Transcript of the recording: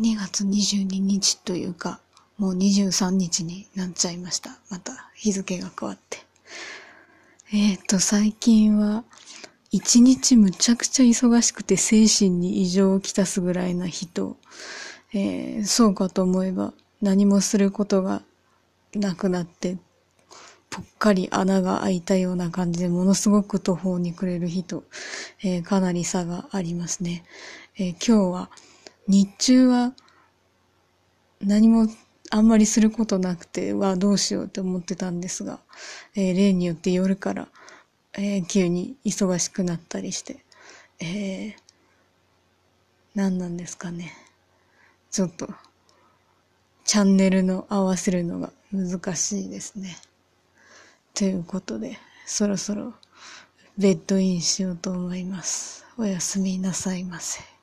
2月22日というか、もう23日になっちゃいました。また日付が変わって。えっ、ー、と、最近は、一日むちゃくちゃ忙しくて精神に異常をきたすぐらいな人、えー、そうかと思えば何もすることがなくなって、ぽっかり穴が開いたような感じでものすごく途方に暮れる人、えー、かなり差がありますね。え、今日は日中は何もあんまりすることなくて、はどうしようって思ってたんですが、えー、例によって夜から、えー、急に忙しくなったりして、えー、何なんですかね。ちょっと、チャンネルの合わせるのが難しいですね。ということで、そろそろベッドインしようと思います。おやすみなさいませ。